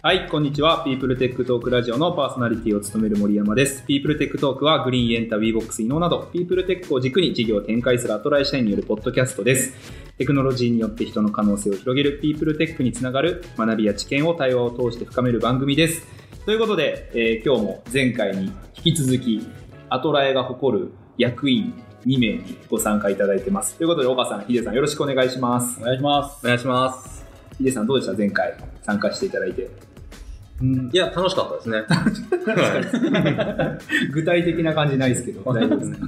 はい、こんにちは。 People Tech Talk Radio のパーソナリティを務める森山です。 People Tech Talk は Green、Yenta、Wevox、Inow など、 People Tech を軸に事業を展開するアトラエ社員によるポッドキャストです。テクノロジーによって人の可能性を広げる People Tech につながる学びや知見を対話を通して深める番組です。ということで、えー今日も前回に引き続き、アトラエが誇る役員2名にご参加いただいてます。ということで、岡さん、ヒデさんよろしくお願いします。お願いします。お願いします。ヒデさんどうでした？前回参加していただいて。うん、いや、楽しかったですね。具体的な感じないですけど、大丈夫ですね。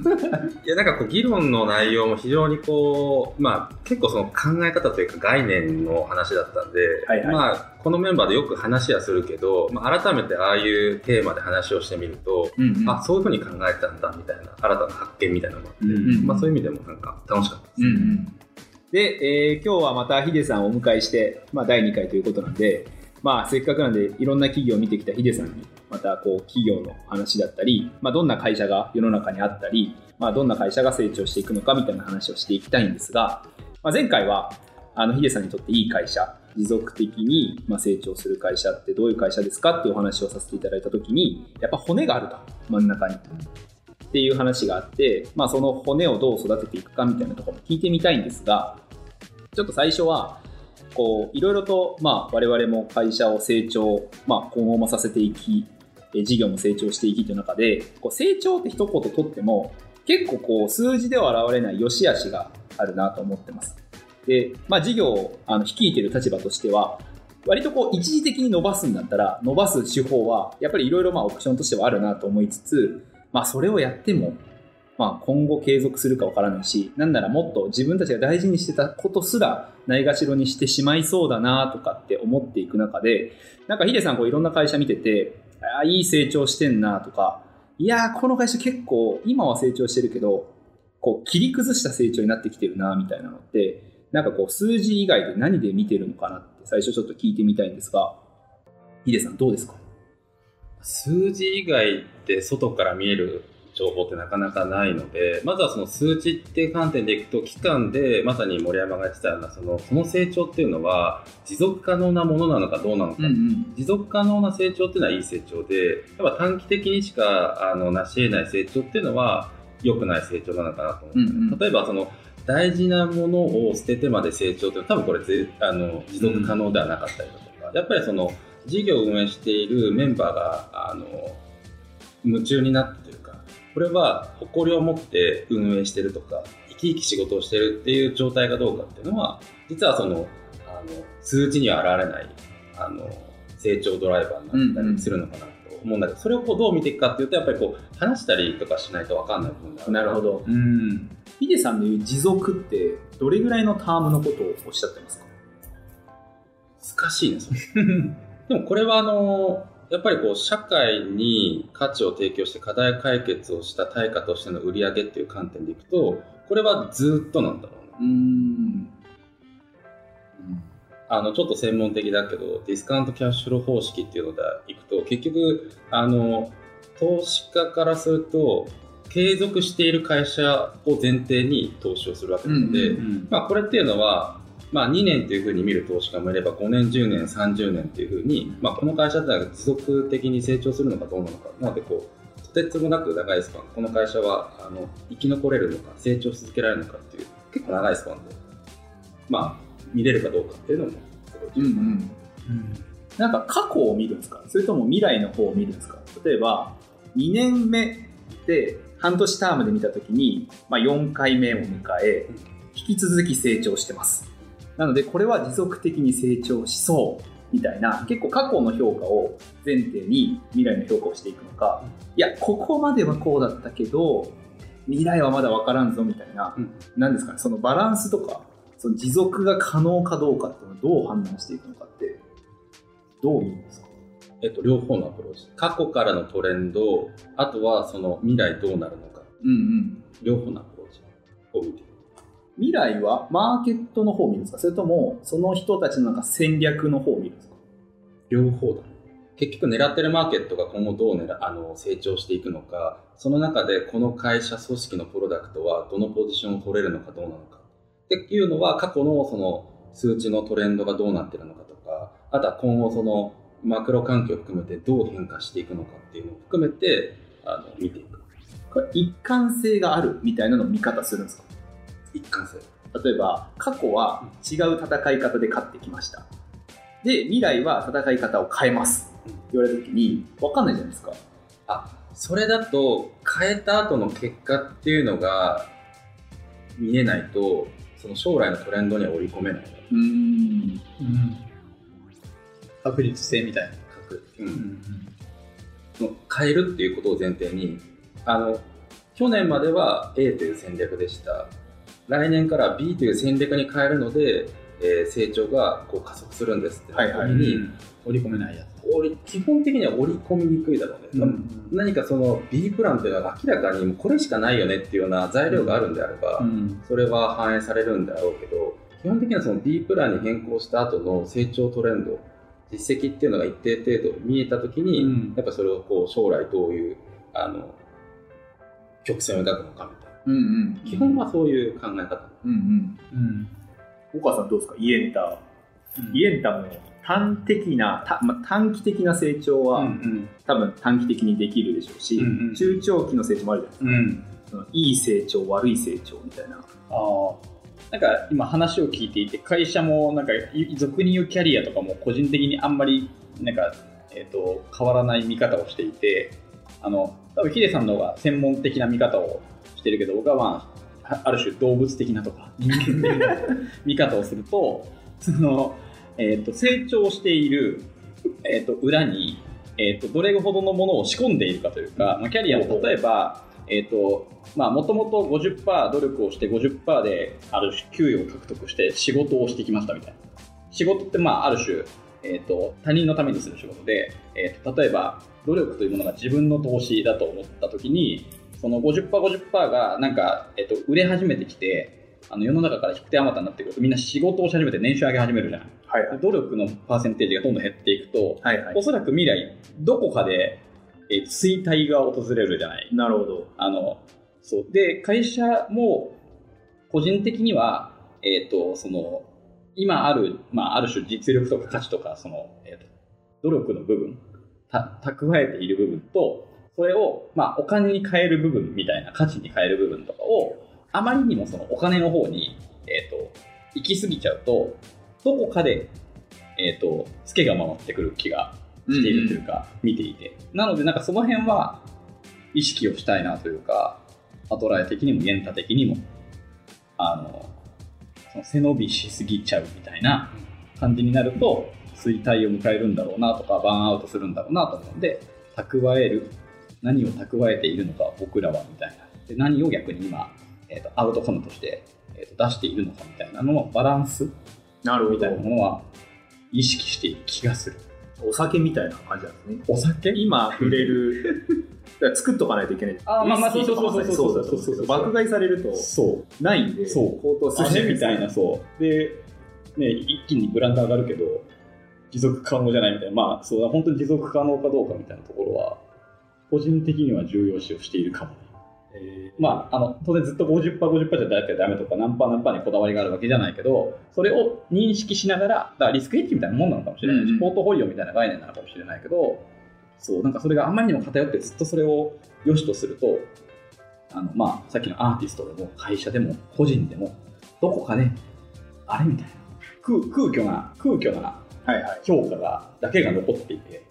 いや、なんかこう、議論の内容も非常にこう、まあ、結構その考え方というか概念の話だったんで、はいはい。まあ、このメンバーでよく話はするけど、まあ、改めてああいうテーマで話をしてみると、うんうん。あ、そういうふうに考えたんだ、みたいな、新たな発見みたいなのがあって、うんうんまあ、そういう意味でもなんか楽しかったです。うんうんで、えー今日はまたヒデさんをお迎えして、まあ、第2回ということなんで、まあ、せっかくなんでいろんな企業を見てきたヒデさんにまたこう企業の話だったり、まあ、どんな会社が世の中にあったり、まあ、どんな会社が成長していくのかみたいな話をしていきたいんですが、まあ、前回はあのヒデさんにとっていい会社持続的に成長する会社ってどういう会社ですかっていうお話をさせていただいたときにやっぱ骨があると真ん中に。っていう話があって、まあ、その骨をどう育てていくかみたいなところも聞いてみたいんですがちょっと最初はこういろいろと、まあ、我々も会社を成長、まあ、今後もさせていき事業も成長していきという中でこう成長って一言とっても結構こう数字では現れない良し悪しがあるなと思ってます。で、まあ、事業をあの率いてる立場としては割とこう一時的に伸ばすんだったら伸ばす手法はやっぱりいろいろオプションとしてはあるなと思いつつ、まあ、それをやってもまあ、今後継続するかわからないし、なんならもっと自分たちが大事にしてたことすらないがしろにしてしまいそうだなとかって思っていく中で、なんかヒデさんこういろんな会社見てて、ああ、いい成長してんなとか、いや、この会社結構今は成長してるけど、こう切り崩した成長になってきてるなみたいなのって、なんかこう数字以外で何で見てるのかなって最初ちょっと聞いてみたいんですが、ヒデさんどうですか？数字以外で外から見える情報ってなかなかないので、まずはその数値っていう観点でいくと、期間でまさに森山が言ってたような、そのその成長っていうのは、持続可能なものなのかどうなのか、ん持続可能な成長っていうのはいい成長で、やっぱ短期的にしかあの成し得ない成長っていうのは、良くない成長なのかなと思う、うんうん。例えばその大事なものを捨ててまで成長っていうのは多分これぜあの持続可能ではなかったりだとか、やっぱりその事業を運営しているメンバーがあの夢中になっこれは誇りを持って運営してるとか生き生き仕事をしてるっていう状態がどうかっていうのは実はそのあの数値には現れないあの成長ドライバーになったりするのかなと思うんだけど、それをこうどう見ていくかっていうとやっぱりこう話したりとかしないと分かんない部分があるなるほど。うん。ヒデさんの言う持続って、どれぐらいのタームのことをおっしゃってますか？難しいねそれでもこれはあのやっぱりこう社会に価値を提供して課題解決をした対価としての売り上げっていう観点でいくとこれはずっとなんだろうなうん。あのちょっと専門的だけどディスカウントキャッシュフロー方式っていうのでいくと結局あの投資家からすると継続している会社を前提に投資をするわけなので、うん。まあ、これっていうのは、まあ、2年というふうに見る投資家もいれば5年10年30年っていうふうに、まあ、この会社って持続的に成長するのかどうなのかなのでこうとてつもなく長いスパン。この会社はあの生き残れるのか成長し続けられるのかっていう結構長いスパンで、まあ、見れるかどうかっていうのもすごい重要。かななんか過去を見るんですか？それとも未来の方を見るんですか？例えば2年目で半年タームで見た時に、まあ、4回目を迎え引き続き成長してますなのでこれは持続的に成長しそうみたいな結構過去の評価を前提に未来の評価をしていくのかいやここまではこうだったけど未来はまだ分からんぞみたいな、うん。なんですかねそのバランスとかその持続が可能かどうかっていうのをどう判断していくのかってどう見るんですか？えっと、両方のアプローチ。過去からのトレンドあとはその未来どうなるのか。うんうん。両方のアプローチを見ていく未来はマーケットの方を見るんですか？それともその人たちのなんか戦略の方を見るんですか？両方だ。ね結局狙ってるマーケットが今後どう狙あの成長していくのかその中でこの会社組織のプロダクトはどのポジションを取れるのかどうなのか。っていうのは過去のその数値のトレンドがどうなってるのかとかあとは今後そのマクロ環境を含めてどう変化していくのかっていうのを含めてあの見ていく。これ一貫性があるみたいなのを見方するんですか？一貫性。例えば過去は違う戦い方で勝ってきました。で未来は戦い方を変えます。って言われた時に分かんないじゃないですか。あそれだと変えた後の結果っていうのが見えないとその将来のトレンドには織り込めない。うん。確率性みたいな。確うん。その変えるっていうことを前提にあの去年までは A という戦略でした来年から B という戦略に変えるので、えー成長がこう加速するんですって。なった時に、織り込めないやつ。基本的には織り込みにくいだろうね、うん。何かその B プランっていうのは明らかにこれしかないよねっていうような材料があるんであれば、うん。それは反映されるんだろうけど基本的にはその B プランに変更した後の成長トレンド実績っていうのが一定程度見えた時に、うん。やっぱそれをこう将来どういうあの曲線を描くのかみたいなうんうん。基本はそういう考え方。うんうん。うん。岡さんどうですか？イエンタ。イエンタも短的な、たまあ、短期的な成長は、うん多分短期的にできるでしょうし、うんうん。中長期の成長もあるじゃないですか。うん。そのいい成長悪い成長みたいな。ああなんか今話を聞いていて会社もなんかい俗に言うキャリアとかも個人的にあんまりなんか、えー、と変わらない見方をしていてあの多分ヒデさんの方が専門的な見方をしてるけど僕はまああある種動物的なとか人間的な見方をするとその、えー、と成長している、えー、と裏に、えー、とどれほどのものを仕込んでいるかというか、まあ、キャリアを例えばえーとまあ、もともと50%努力をして50%である種給与を獲得して仕事をしてきましたみたいな。仕事ってまあある種、えー、と他人のためにする仕事で、えー、と例えば努力というものが自分の投資だと思った時にその 50%50% 50%がなんか、えー、と売れ始めてきてあの世の中から引く手あまたになってくると。みんな仕事をし始めて年収上げ始めるじゃないはいはい。努力のパーセンテージがどんどん減っていくとはいはい。おそらく未来どこかで、えー衰退が訪れるじゃない。なるほど。あの、そう。で、会社も、個人的には、えっ、と、その、今ある、まあ、ある種実力とか価値とか、その、えっ、と、努力の部分、た、蓄えている部分と、それを、まあ、お金に変える部分みたいな、価値に変える部分とかを、あまりにもそのお金の方に、えっ、と、行き過ぎちゃうと、どこかで、えっ、と、ツケが回ってくる気がしているというか、見ていて。なので、なんかその辺は、意識をしたいなというか、アトライ的にも、イエンタ的にも、あの、その背伸びしすぎちゃうみたいな感じになると、衰退を迎えるんだろうなとか、バーンアウトするんだろうなと思うんで、蓄える、何を蓄えているのか、僕らはみたいな。で何を逆に今、えーとアウトカムとして、えーと出しているのかみたいなののバランスなるほみたいなどものは意識している気がする。お酒みたいな感じなんですね。お酒？今売れる。作っとかないといけない。あーまあまあウイスキーとかまさにそうだと思うんですけど爆買いされるとそう。ないんでそう。高騰するみたいな、そう。で、ね、一気にブランド上がるけど、持続可能じゃないみたいな、まあ、そうだ、本当に持続可能かどうかみたいなところは、個人的には重要視をしているかも。えまあ、あの、当然ずっと50%、50%じゃだけダメとか、何パー何パーにこだわりがあるわけじゃないけど、それを認識しながら、だからリスクヘッジみたいなもんなのかもしれないし、うんうんポートフォリオみたいな概念なのかもしれないけど、そう、なんかそれがあまりにも偏ってずっとそれを良しとすると、あの、まあ、さっきのアーティストでも、会社でも、個人でも、どこかで、あれみたいな、空空虚な、空虚なーはいはい評価が、だけが残っていて、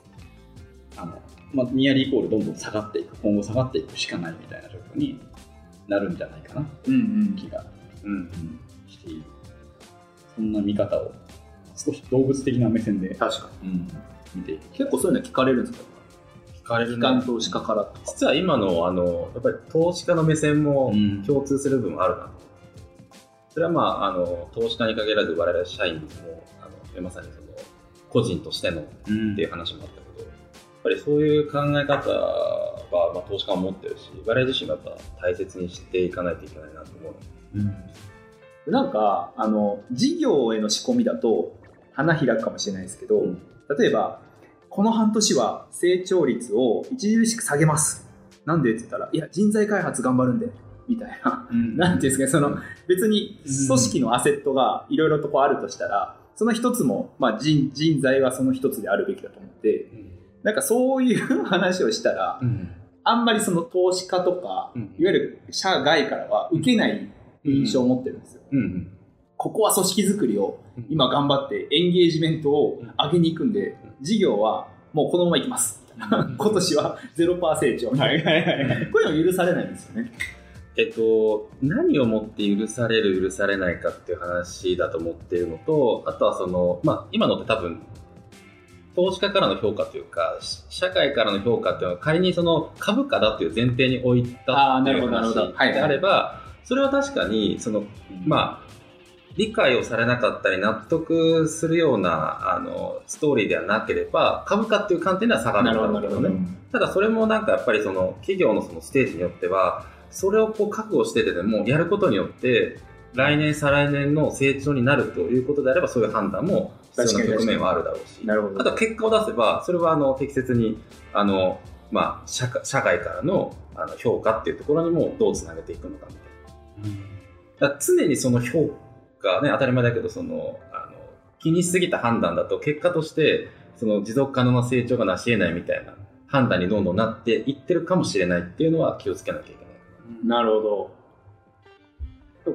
あの、まあ、ニアリーイコールどんどん下がっていく、今後下がっていくしかないみたいな状況になるんじゃないかな、うんうん。気が、うんうん。している。そんな見方を、少し動物的な目線で、確かうん、見ている。に結構そういうの聞かれるんですか？聞かれる機関投資家からとか。実は今のあのやっぱり投資家の目線もうん。共通する部分あるなと、それはまああの投資家に限らず我々社員もあのまさにその個人としてのうん。っていう話もあったけどぱりそういう考え方は、まあ、投資家も持ってるし我々自身もやっぱ大切にしていかないといけないなと思う。うん。なんかあの事業への仕込みだと花開くかもしれないですけど、うん。例えばこの半年は成長率を著しく下げます。なんでって言ったらいや人材開発頑張るんでみたいな。うん。なんていうんですかねその別に組織のアセットがいろいろとこうあるとしたらその一つも、まあ人、人材はその一つであるべきだと思って、なんかそういう話をしたら、うんあんまりその投資家とか、うんいわゆる社外からは受けない印象を持ってるんですよ。うんここは組織づくりをうん今頑張ってエンゲージメントを上げに行くんで、事業はもうこのまま行きます。今年は0%成長。はいはいはい。こういうの許されないんですよね。えっと、何をもって許される、許されないかっていう話だと思っているのと、あとはその、まあ、今のって多分、投資家からの評価というか、し社会からの評価っていうのは仮にその株価だっていう前提に置いたっていう話であれば、それは確かに、その、まあ、理解をされなかったり納得するようなあのストーリーではなければ株価っていう観点では下がるんだろうけどねただそれもなんかやっぱりその企業のそのステージによってはそれをこう覚悟しててでもやることによって来年再来年の成長になるということであればそういう判断も必要な局面はあるだろうしなるほど。あとは結果を出せばそれはあの適切にあの、まあ、社会社会からのあの評価っていうところにもどうつなげていくのかみたいな。だから常にその評価ね当たり前だけどそのあの気にしすぎた判断だと結果としてその持続可能な成長がなし得ないみたいな判断にどんどんなっていってるかもしれないっていうのは気をつけなきゃいけない。なるほど。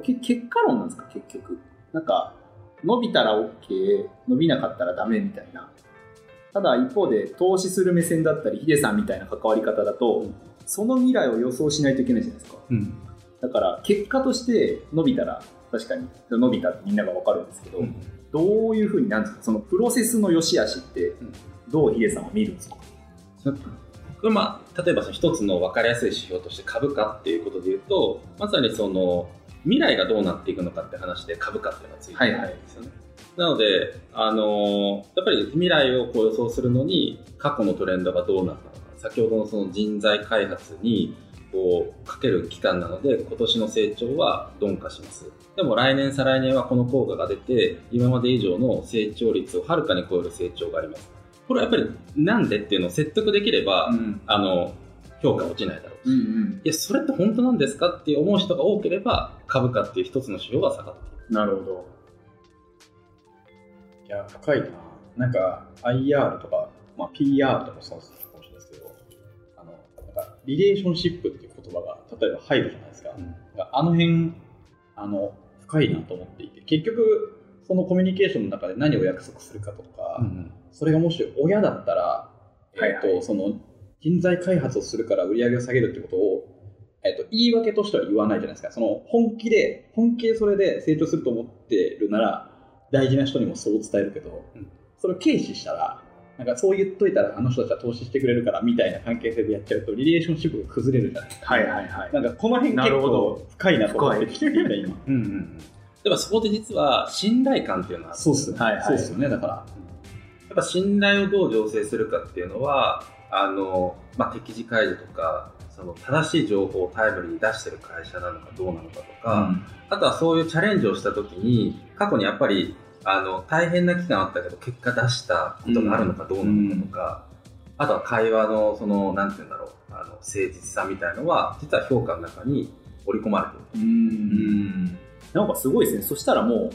結果論なんですか、結局。なんか、伸びたら OK、伸びなかったらダメみたいな。ただ一方で、投資する目線だったり、ヒデさんみたいな関わり方だと、その未来を予想しないといけないじゃないですか。うん。だから、結果として伸びたら、確かに伸びたってみんながわかるんですけど、どういうふうになんですか、そのプロセスの良し悪しって、どうヒデさんは見るんですか？これまあ、例えばその一つの分かりやすい指標として株価っていうことで言うとまさにその未来がどうなっていくのかって話で株価っていうのがついてるんですよね。なので、あのやっぱり未来をこう予想するのに過去のトレンドがどうなったのか先ほどのその人材開発にこうかける期間なので今年の成長は鈍化しますでも来年再来年はこの効果が出て今まで以上の成長率をはるかに超える成長がありますこれはやっぱりなんでっていうのを説得できれば、ん。あの評価落ちないだろうし、うんいうん。やそれって本当なんですかって思う人が多ければ株価っていう一つの指標が下がっていくなるほど。いや、深いな。なんか、IR とか、まあ、PR とかもそうかもしれないですけど、あの、なんか、リレーションシップっていう言葉が、例えば入るじゃないですか。あの辺、あの、深いなと思っていて、結局、そのコミュニケーションの中で何を約束するかとか、それがもし親だったら、えーとはいはその人材開発をするから売り上げを下げるってことを、えー、と言い訳としては言わないじゃないですか。その本気で、本気でそれで成長すると思ってるなら、大事な人にもそう伝えるけど、うんそれを軽視したら、なんかそう言っといたらあの人たちは投資してくれるからみたいな関係性でやっちゃうと、リレーションシップが崩れるじゃないですか。はいはいはい。なんかこの辺結なるほど構深いなと思って聞いていた今。うんうんうんでもそこで実は信頼感っていうのはそうっす。はいはいそうっすよね。だから。やっぱ信頼をどう醸成するかっていうのはあの、まあ、適時開示とかその正しい情報をタイムリーに出してる会社なのかどうなのかとか、あとはそういうチャレンジをした時に過去にやっぱりあの大変な期間あったけど結果出したことがあるのかどうなのかとか、あとは会話のそのなんて言うんだろうあの誠実さみたいのは実は評価の中に織り込まれてるうーん。なんかすごいですね。そしたらもう、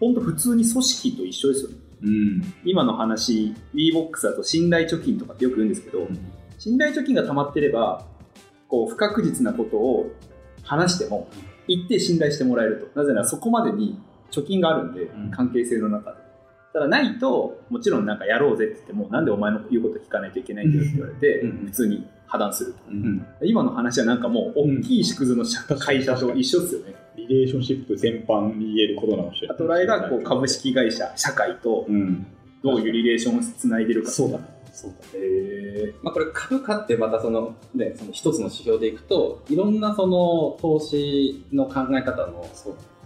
本当普通に組織と一緒ですよね。うん。今の話、WeBox だと信頼貯金とかってよく言うんですけど、信頼貯金が溜まってれば、こう、不確実なことを話しても、一定信頼してもらえると。なぜならそこまでに貯金があるんで、ん関係性の中で。ただないと、もちろんなんかやろうぜって言っても、なんでお前の言うこと聞かないといけないんだよって言われて、うん普通に破談すると。うん今の話はなんかもう、大きい縮図の社会社と一緒ですよね。リレーションシップ全般に言えることなのしれない。あと来がこう株式会社、社会とうん。どういうリレーションをつないでるか。そうだね。そうだね。へまあ、これ株価ってまたその,、ね、その一つの指標でいくといろんなその投資の考え方の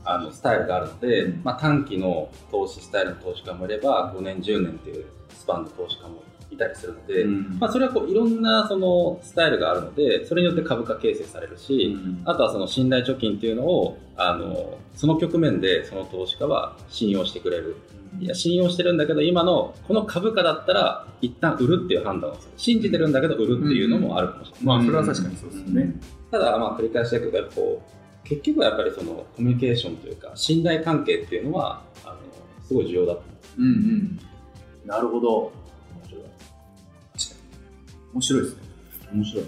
あのスタイルがあるので、うん。まあ、短期の投資スタイルの投資家もいれば5年10年っていうスパンの投資家もいたりするので、うん。まあ、それはこういろんなそのスタイルがあるのでそれによって株価形成されるし、あとはその信頼貯金っていうのをあのその局面でその投資家は信用してくれるいや信用してるんだけど今のこの株価だったら一旦売るっていう判断をする信じてるんだけど売るっていうのもあるかもしれない、まあ、それは確かにそうですよね。ただまあ繰り返しだけどやっぱこう結局はやっぱりそのコミュニケーションというか信頼関係っていうのはあのすごい重要だとうんうん。なるほど。面白いですね。面白い。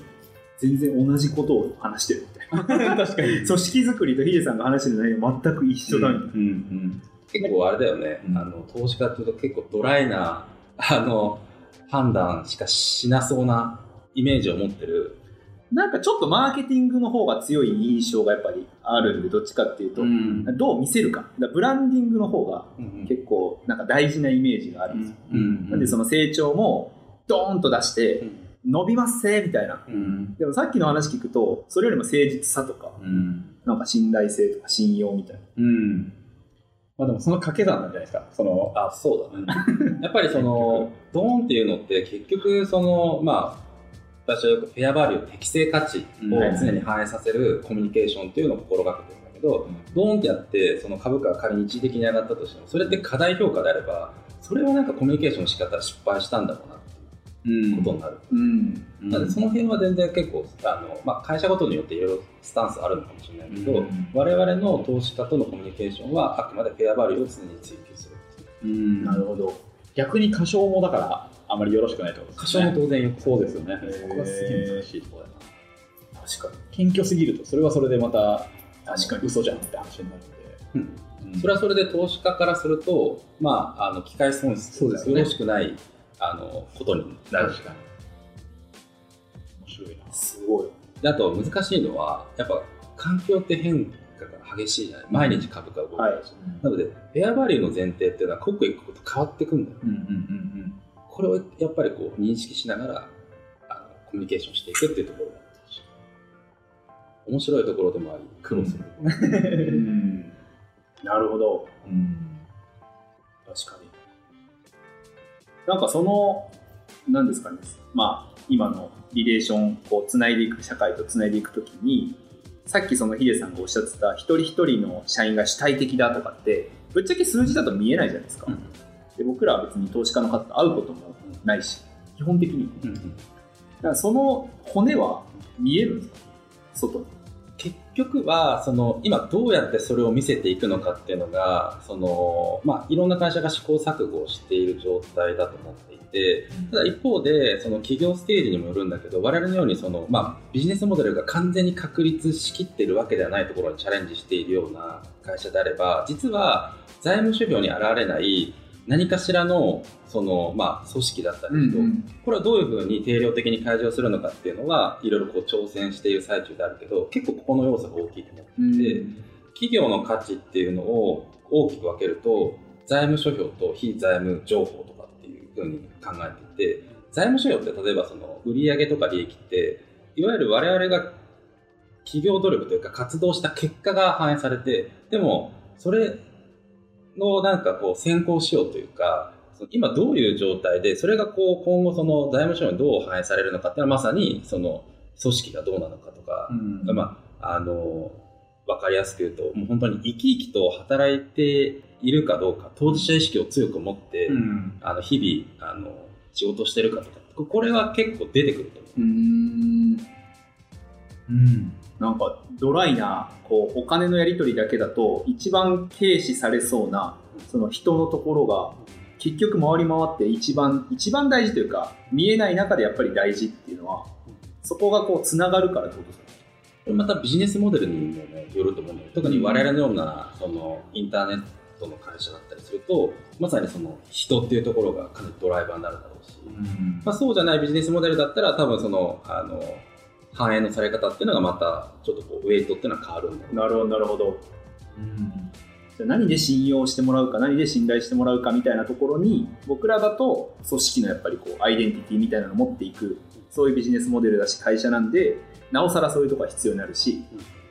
全然同じことを話してるみたいな。確かに。組織づくりとヒデさんが話してる内容全く一緒だみたいな。うんうん。結構あれだよね、うん。あの投資家っていうと結構ドライな あの判断しかしなそうなイメージを持ってる、なんかちょっとマーケティングの方が強い印象がやっぱりあるんで、どっちかっていうと、ん。どう見せるか。ブランディングの方が結構なんか大事なイメージがあるんですよ。うんなんでその成長もドーンと出して、伸びますせみたいな。うん。でもさっきの話聞くと、それよりも誠実さとか、うん。なんか信頼性とか信用みたいな。うん。まあでもその掛け算なんじゃないですか。その、あそうだね やっぱりそのドーンっていうのって結局そのまあ私はよくフェアバリュー適正価値を常に反映させるコミュニケーションっていうのを心がけてるんだけど、ドーンってやってその株価が仮に一時的に上がったとしてもそれって過大評価であればそれはなんかコミュニケーションの仕方は失敗したんだろうなっことになる。うん。なのでその辺は全然結構あの、まあ、会社ごとによっていろいろスタンスあるのかもしれないけど、うん我々の投資家とのコミュニケーションはあくまでフェアバリューを常に追求するっていううんなるほど。逆に過小もだからあまりよろしくないってことです過小も当然よくそうですよね。そこがすげえ難しいところだな。確かに。謙虚すぎると、それはそれでまた、確かに嘘じゃんって話になるうんので。それはそれで投資家からすると、まあ、あの機械損失そうですよねよろしくないあのことになる確かに。面白いな。すごい。であと難しいのはやっぱ環境って変化が激しいじゃない毎日株価動いてるし、なのでフェアバリューの前提っていうのは刻一刻と変わってくんだようんうんうんこれをやっぱりこう認識しながらあのコミュニケーションしていくっていうところが面白いところでもあり苦労するところ、うん。なるほど。うん。うん。確かに。なんかその、なんですかね、まあ、今のリレーション、こう、つないでいく、社会とつないでいくときに、さっきそのヒデさんがおっしゃってた、一人一人の社員が主体的だとかって、ぶっちゃけ数字だと見えないじゃないですか。うんで僕らは別に投資家の方と会うこともないし、基本的に。うんだからその骨は見えるんですか外に。結局はその今どうやってそれを見せていくのかっていうのがその、まあ、いろんな会社が試行錯誤をしている状態だと思っていてただ一方でその企業ステージにもよるんだけど我々のようにその、まあ、ビジネスモデルが完全に確立しきっているわけではないところにチャレンジしているような会社であれば実は財務諸表に現れない何かしらのその、まあ、組織だったり人、これはどういうふうに定量的に開示をするのかっていうのはいろいろこう挑戦している最中であるけど結構ここの要素が大きいと思っていて、企業の価値っていうのを大きく分けると財務諸表と非財務情報とかっていうふうに考えていて財務諸表って例えばその売上とか利益っていわゆる我々が企業努力というか活動した結果が反映されてでもそれのなんかこう先行しようというか今どういう状態でそれがこう今後その財務省にどう反映されるのかっていうのはまさにその組織がどうなのかとか、まああの分かりやすく言うともう本当に生き生きと働いているかどうか当事者意識を強く持って、うん。あの日々あの仕事してるかとかこれは結構出てくると思う。うん。うん。なんかドライなこうお金のやり取りだけだと一番軽視されそうなその人のところが結局回り回って一番一番大事というか見えない中でやっぱり大事っていうのはそこがこうつながるからってことですか？これまたビジネスモデルにも、ね、よると思うんだよ特に我々のようなそのインターネットの会社だったりするとまさにその人っていうところがかなりドライバーになるだろうし、まあ、そうじゃないビジネスモデルだったら多分そのあの反映のされ方っていうのがまたちょっとこうウェイトっていうのは変わるんだなるほどなるほど。うん。じゃあ何で信用してもらうか何で信頼してもらうかみたいなところに僕らだと組織のやっぱりこうアイデンティティみたいなのを持っていくそういうビジネスモデルだし会社なんでなおさらそういうところが必要になるし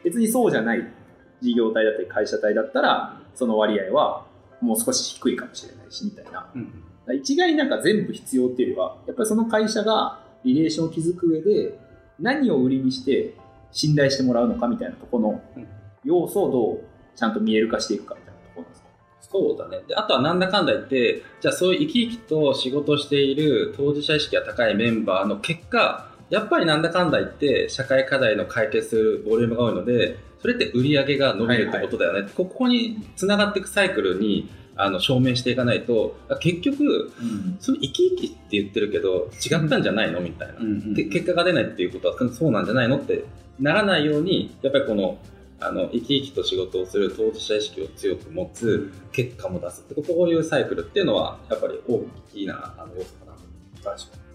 別にそうじゃない事業体だったり会社体だったらその割合はもう少し低いかもしれないしみたいな。うん。ら一概になんか全部必要っていうよりはやっぱりその会社がリレーションを築く上で何を売りにして信頼してもらうのかみたいなところのうん。要素をどうちゃんと見える化していくかみたいなところなんですか？そうだね。であとはなんだかんだ言ってじゃあそういう生き生きと仕事をしている当事者意識が高いメンバーの結果やっぱりなんだかんだ言って社会課題の解決するボリュームが多いのでそれって売り上げが伸びるってことだよね、ここにつながっていくサイクルにあの証明していかないと結局それ生き生きって言ってるけど違ったんじゃないのみたいな、で結果が出ないっていうことはそうなんじゃないのってならないようにやっぱりこのあの生き生きと仕事をする当事者意識を強く持つ結果も出すってこういうサイクルっていうのはやっぱり大きなあの要素かな。確かに